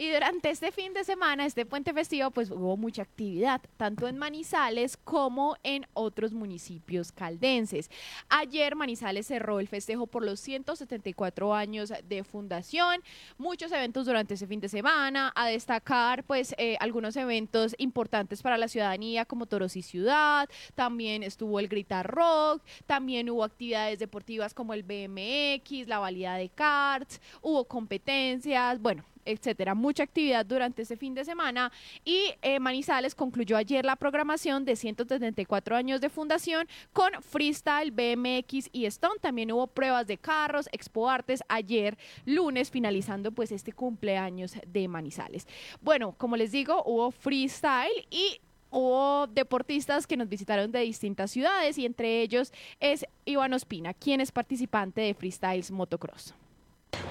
Y durante este fin de semana, este puente festivo, pues hubo mucha actividad, tanto en Manizales como en otros municipios caldenses. Ayer Manizales cerró el festejo por los 174 años de fundación, muchos eventos durante ese fin de semana, a destacar pues eh, algunos eventos importantes para la ciudadanía como Toros y Ciudad, también estuvo el Grita Rock, también hubo actividades deportivas como el BMX, la valía de karts, hubo competencias, bueno, etcétera. Mucha actividad durante ese fin de semana y eh, Manizales concluyó ayer la programación de 174 años de fundación con freestyle, BMX y Stone. También hubo pruebas de carros, Expo Artes ayer lunes finalizando pues este cumpleaños de Manizales. Bueno, como les digo, hubo freestyle y hubo deportistas que nos visitaron de distintas ciudades y entre ellos es Iván Ospina, quien es participante de Freestyles Motocross.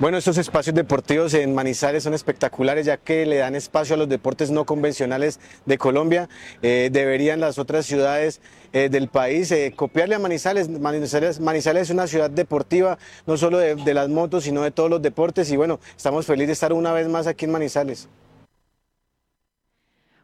Bueno, estos espacios deportivos en Manizales son espectaculares ya que le dan espacio a los deportes no convencionales de Colombia. Eh, deberían las otras ciudades eh, del país eh, copiarle a Manizales. Manizales. Es una ciudad deportiva, no solo de, de las motos, sino de todos los deportes y bueno, estamos felices de estar una vez más aquí en Manizales.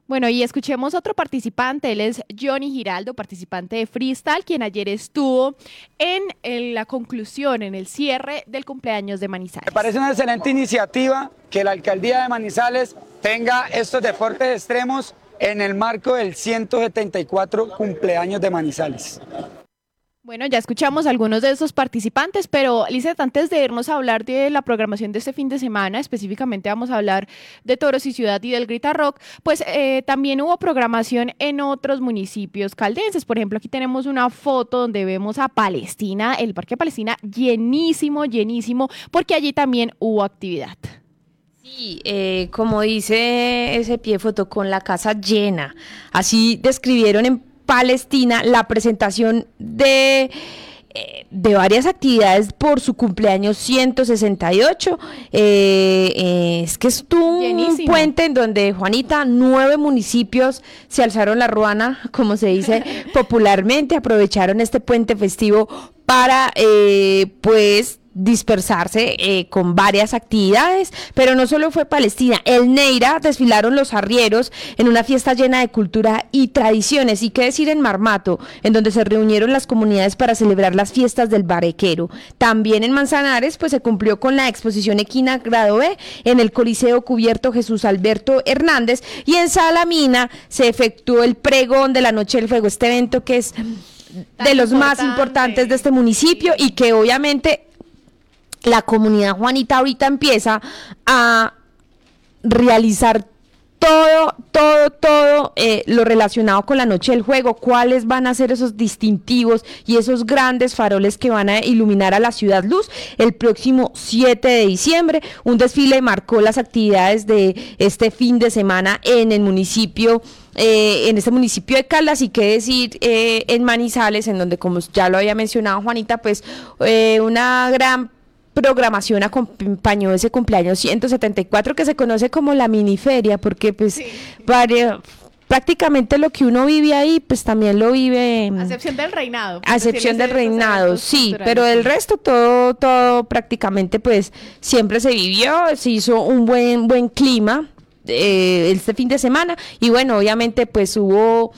Bueno, y escuchemos otro participante, él es Johnny Giraldo, participante de Freestyle, quien ayer estuvo en, la conclusión, en el cierre del cumpleaños de Manizales. Me parece una excelente iniciativa que la alcaldía de Manizales tenga estos deportes extremos en el marco del 174 cumpleaños de Manizales. Bueno, ya escuchamos algunos de esos participantes, pero Lizeth, antes de irnos a hablar de la programación de este fin de semana, específicamente vamos a hablar de Toros y Ciudad y del Grita Rock, pues eh, también hubo programación en otros municipios caldenses. Por ejemplo, aquí tenemos una foto donde vemos a Palestina, el Parque Palestina llenísimo, llenísimo, porque allí también hubo actividad. Sí, eh, como dice ese pie foto, con la casa llena. Así describieron en Palestina la presentación de eh, de varias actividades por su cumpleaños 168. Eh, eh, es que estuvo un puente en donde, Juanita, nueve municipios se alzaron la ruana, como se dice popularmente, aprovecharon este puente festivo para, pues, dispersarse eh, con varias actividades, pero no solo fue Palestina, el Neira desfilaron los arrieros en una fiesta llena de cultura y tradiciones, y qué decir en Marmato, en donde se reunieron las comunidades para celebrar las fiestas del Barequero. También en Manzanares, pues se cumplió con la exposición Equina Grado B en el Coliseo Cubierto Jesús Alberto Hernández, y en Salamina se efectuó el pregón de la Noche del Fuego, este evento que es de los más importantes de este municipio y que obviamente la comunidad Juanita ahorita empieza a realizar todo, todo, todo eh, lo relacionado con la noche del juego, cuáles van a ser esos distintivos y esos grandes faroles que van a iluminar a la ciudad luz el próximo 7 de diciembre. Un desfile marcó las actividades de este fin de semana en el municipio. Eh, en este municipio de Caldas y qué decir eh, en Manizales, en donde como ya lo había mencionado Juanita, pues una gran programación acompañó ese cumpleaños 174 que se conoce como la miniferia porque pues prácticamente lo que uno vive ahí pues también lo vive a excepción del reinado a excepción del reinado sí pero el resto todo todo prácticamente pues siempre se vivió se hizo un buen buen clima eh, este fin de semana y bueno obviamente pues hubo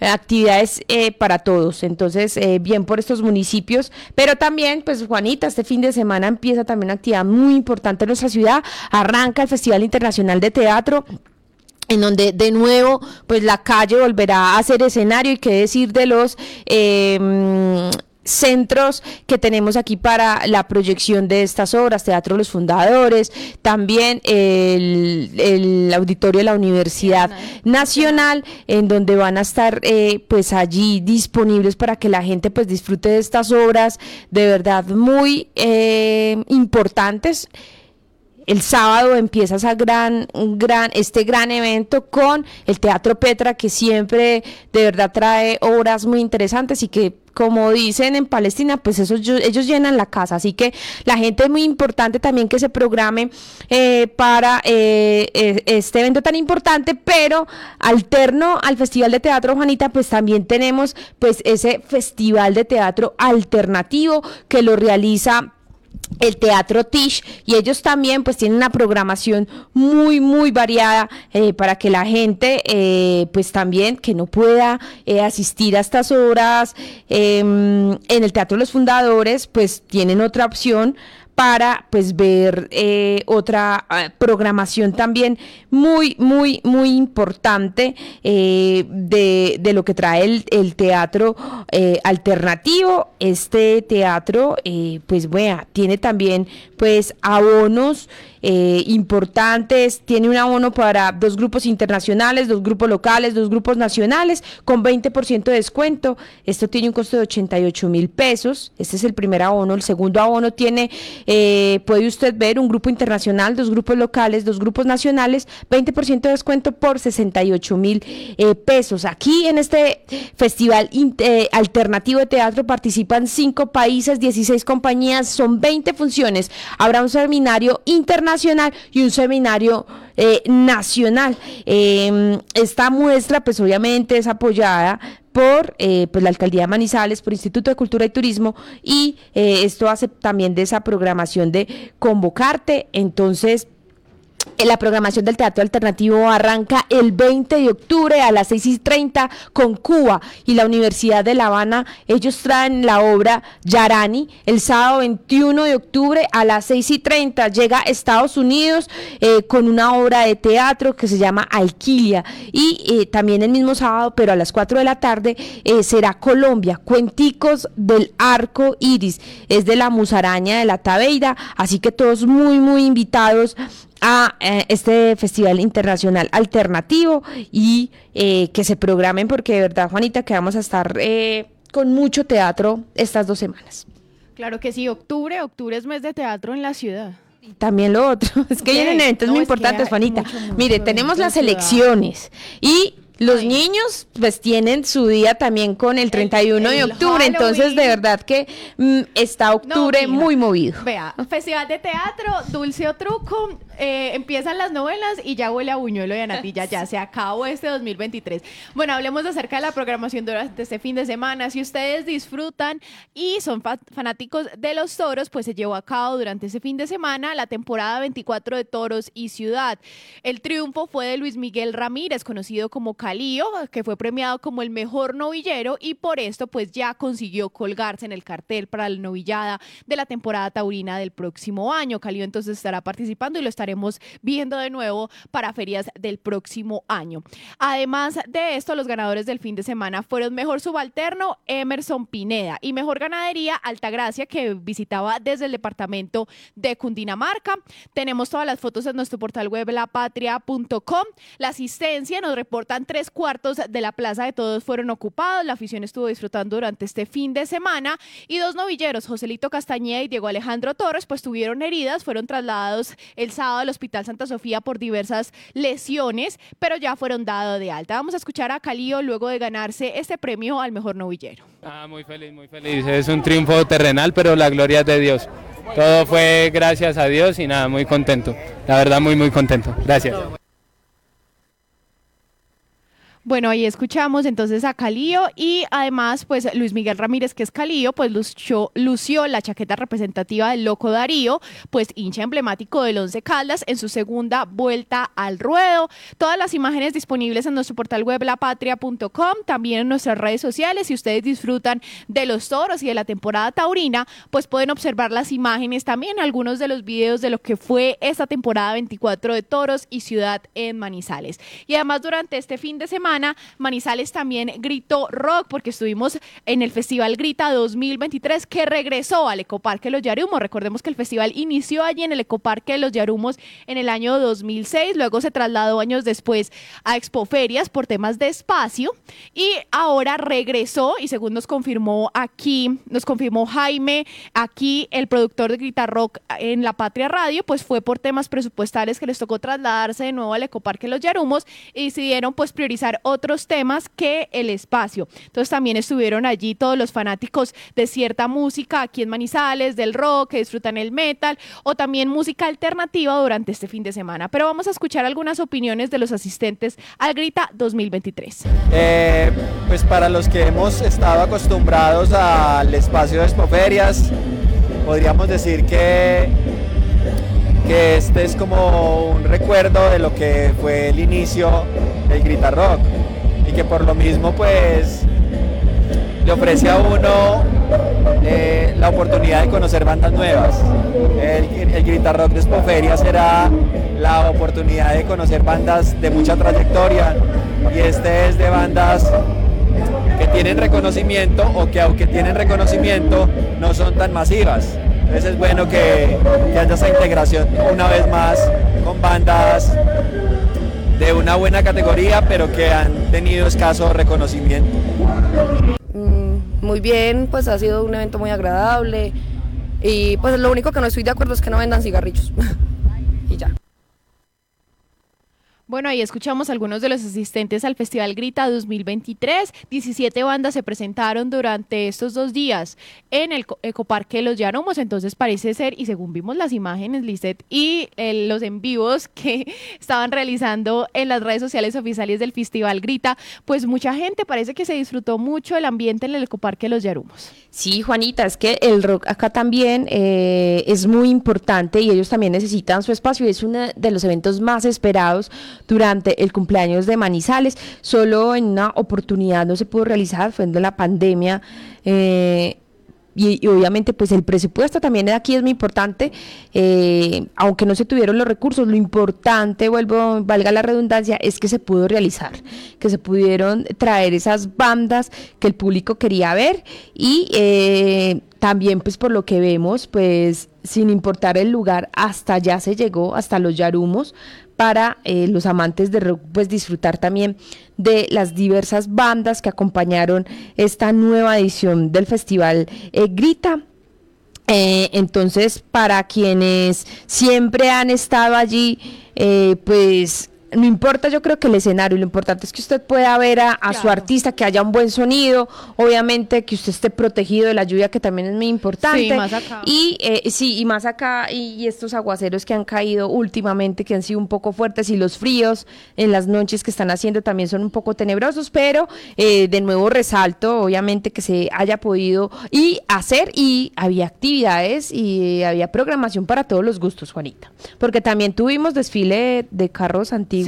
actividades eh, para todos. Entonces, eh, bien por estos municipios, pero también, pues Juanita, este fin de semana empieza también una actividad muy importante en nuestra ciudad. Arranca el Festival Internacional de Teatro en donde de nuevo pues la calle volverá a ser escenario y qué decir de los eh, centros que tenemos aquí para la proyección de estas obras, Teatro Los Fundadores, también el, auditorio de la Universidad Nacional, en donde van a estar eh, pues allí disponibles para que la gente pues disfrute de estas obras de verdad muy eh, importantes el sábado empieza esa gran, gran, este gran evento con el Teatro Petra, que siempre de verdad trae obras muy interesantes y que como dicen en Palestina, pues ellos llenan la casa, así que la gente es muy importante también que se programe eh, para eh, e, este evento tan importante, pero alterno al Festival de Teatro Juanita, pues también tenemos pues ese Festival de Teatro Alternativo que lo realiza el Teatro Tish y ellos también pues tienen una programación muy muy variada eh, para que la gente eh, pues también que no pueda eh, asistir a estas horas em, en el Teatro los Fundadores pues tienen otra opción para pues ver eh, otra ah, programación también muy, muy, muy importante eh, de, lo que trae el, teatro eh, alternativo. Este teatro, pues bueno, tiene también pues abonos eh, importantes, tiene un abono para dos grupos internacionales, dos grupos locales, dos grupos nacionales, con 20% de descuento. Esto tiene un costo de 88 mil pesos. Este es el primer abono. El segundo abono tiene, eh, puede usted ver, un grupo internacional, dos grupos locales, dos grupos nacionales, 20% de descuento por 68 mil eh, pesos. Aquí en este festival alternativo de teatro participan cinco países, 16 compañías, son 20 funciones. Habrá un seminario internacional nacional y un seminario eh, nacional. Em, esta muestra, pues obviamente es apoyada por eh, pues, la Alcaldía de Manizales, por Instituto de Cultura y Turismo, y eh, esto hace también de esa programación de convocarte. Entonces, la programación del Teatro Alternativo arranca el 20 de octubre a las 6 y 30 con Cuba y la Universidad de La Habana. Ellos traen la obra Yarani el sábado 21 de octubre a las 6 y 30. Llega a Estados Unidos eh, con una obra de teatro que se llama Alquilia. Y eh, también el mismo sábado, pero a las 4 de la tarde, eh, será Colombia. Cuenticos del Arco Iris. Es de la musaraña de la Tabeira. Así que todos muy, muy invitados a eh, este festival internacional alternativo y eh, que se programen porque de verdad, Juanita, que vamos a estar eh, con mucho teatro estas dos semanas. Claro que sí, octubre, octubre es mes de teatro en la ciudad. Y también lo otro, es que vienen eventos muy importantes, Juanita. Mire, tenemos las elecciones y los niños pues tienen su día también con el 31 de octubre, entonces de verdad que mm, está octubre muy movido. Vea, Festival de Teatro, Dulce o Truco, eh, empiezan las novelas y ya huele a buñuelo y a natilla, ya se acabó este 2023. Bueno, hablemos acerca de la programación durante este fin de semana. Si ustedes disfrutan y son fanáticos de los toros, pues se llevó a cabo durante ese fin de semana la temporada 24 de Toros y Ciudad. El triunfo fue de Luis Miguel Ramírez, conocido como que fue premiado como el mejor novillero y por esto pues ya consiguió colgarse en el cartel para la novillada de la temporada taurina del próximo año. Calío entonces estará participando y lo estaremos viendo de nuevo para ferias del próximo año. Además de esto, los ganadores del fin de semana fueron mejor subalterno Emerson Pineda y mejor ganadería Altagracia que visitaba desde el departamento de Cundinamarca. Tenemos todas las fotos en nuestro portal web lapatria.com. La asistencia nos reportan tres tres cuartos de la Plaza de Todos fueron ocupados. La afición estuvo disfrutando durante este fin de semana y dos novilleros, Joselito Castañeda y Diego Alejandro Torres, pues tuvieron heridas, fueron trasladados el sábado al Hospital Santa Sofía por diversas lesiones, pero ya fueron dados de alta. Vamos a escuchar a Calío luego de ganarse este premio al mejor novillero. Ah, muy feliz, muy feliz. Es un triunfo terrenal, pero la gloria es de Dios. Todo fue gracias a Dios y nada, muy contento. La verdad, muy, muy contento. Gracias. Bueno, ahí escuchamos entonces a Calío y además, pues Luis Miguel Ramírez, que es Calío, pues lució, la chaqueta representativa del Loco Darío, pues hincha emblemático del Once Caldas en su segunda vuelta al ruedo. Todas las imágenes disponibles en nuestro portal web lapatria.com, también en nuestras redes sociales. Si ustedes disfrutan de los toros y de la temporada taurina, pues pueden observar las imágenes también, algunos de los videos de lo que fue esta temporada 24 de toros y ciudad en Manizales. Y además durante este fin de semana, Manizales también gritó rock porque estuvimos en el Festival Grita 2023 que regresó al Ecoparque Los Yarumos. Recordemos que el festival inició allí en el Ecoparque Los Yarumos en el año 2006, luego se trasladó años después a Expoferias por temas de espacio y ahora regresó y según nos confirmó aquí, nos confirmó Jaime, aquí el productor de Grita Rock en La Patria Radio, pues fue por temas presupuestales que les tocó trasladarse de nuevo al Ecoparque Los Yarumos y decidieron pues priorizar otros temas que el espacio. Entonces también estuvieron allí todos los fanáticos de cierta música aquí en Manizales, del rock, que disfrutan el metal o también música alternativa durante este fin de semana. Pero vamos a escuchar algunas opiniones de los asistentes al Grita 2023. Eh, pues para los que hemos estado acostumbrados al espacio de Expoferias, podríamos decir que, que este es como un recuerdo de lo que fue el inicio del Grita Rock y que por lo mismo pues le ofrece a uno eh, la oportunidad de conocer bandas nuevas. El, el Grita Rock de Spoferia será la oportunidad de conocer bandas de mucha trayectoria y este es de bandas que tienen reconocimiento o que aunque tienen reconocimiento no son tan masivas. Entonces es bueno que, que haya esa integración una vez más con bandas de una buena categoría pero que han tenido escaso reconocimiento. Mm, muy bien, pues ha sido un evento muy agradable y pues lo único que no estoy de acuerdo es que no vendan cigarrillos Bueno, ahí escuchamos algunos de los asistentes al Festival Grita 2023. 17 bandas se presentaron durante estos dos días en el Ecoparque los Yaromos. Entonces parece ser, y según vimos las imágenes, Lisset, y eh, los en vivos que estaban realizando en las redes sociales oficiales del Festival Grita, pues mucha gente parece que se disfrutó mucho el ambiente en el Ecoparque los Yarumos. Sí, Juanita, es que el rock acá también eh, es muy importante y ellos también necesitan su espacio es uno de los eventos más esperados durante el cumpleaños de Manizales. Solo en una oportunidad no se pudo realizar, fue en la pandemia. Eh, y, obviamente pues el presupuesto también aquí es muy importante, eh, aunque no se tuvieron los recursos, lo importante, vuelvo, valga la redundancia, es que se pudo realizar, que se pudieron traer esas bandas que el público quería ver y eh, también pues por lo que vemos, pues sin importar el lugar, hasta allá se llegó, hasta los Yarumos, para eh, los amantes de rock pues disfrutar también de las diversas bandas que acompañaron esta nueva edición del festival eh, Grita. Eh, entonces, para quienes siempre han estado allí, pues no importa yo creo que el escenario, lo importante es que usted pueda ver a, su artista, que haya un buen sonido, obviamente que usted esté protegido de la lluvia, que también es muy importante. Sí, más acá. Y eh, sí, y más acá, y, estos aguaceros que han caído últimamente, que han sido un poco fuertes, y los fríos en las noches que están haciendo también son un poco tenebrosos, pero eh, de nuevo resalto, obviamente que se haya podido y hacer, y había actividades y había programación para todos los gustos, Juanita. Porque también tuvimos desfile de carros antiguos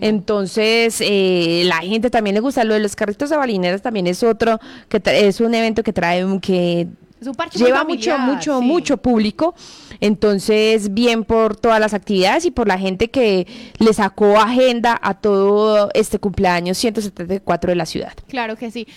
entonces, eh, la gente también le gusta. Lo de los carritos de balineras también es otro, que es un evento que trae, que lleva mucho, mucho, mucho público. Entonces, bien por todas las actividades y por la gente que le sacó agenda a todo este cumpleaños 174 de la ciudad. Claro que sí.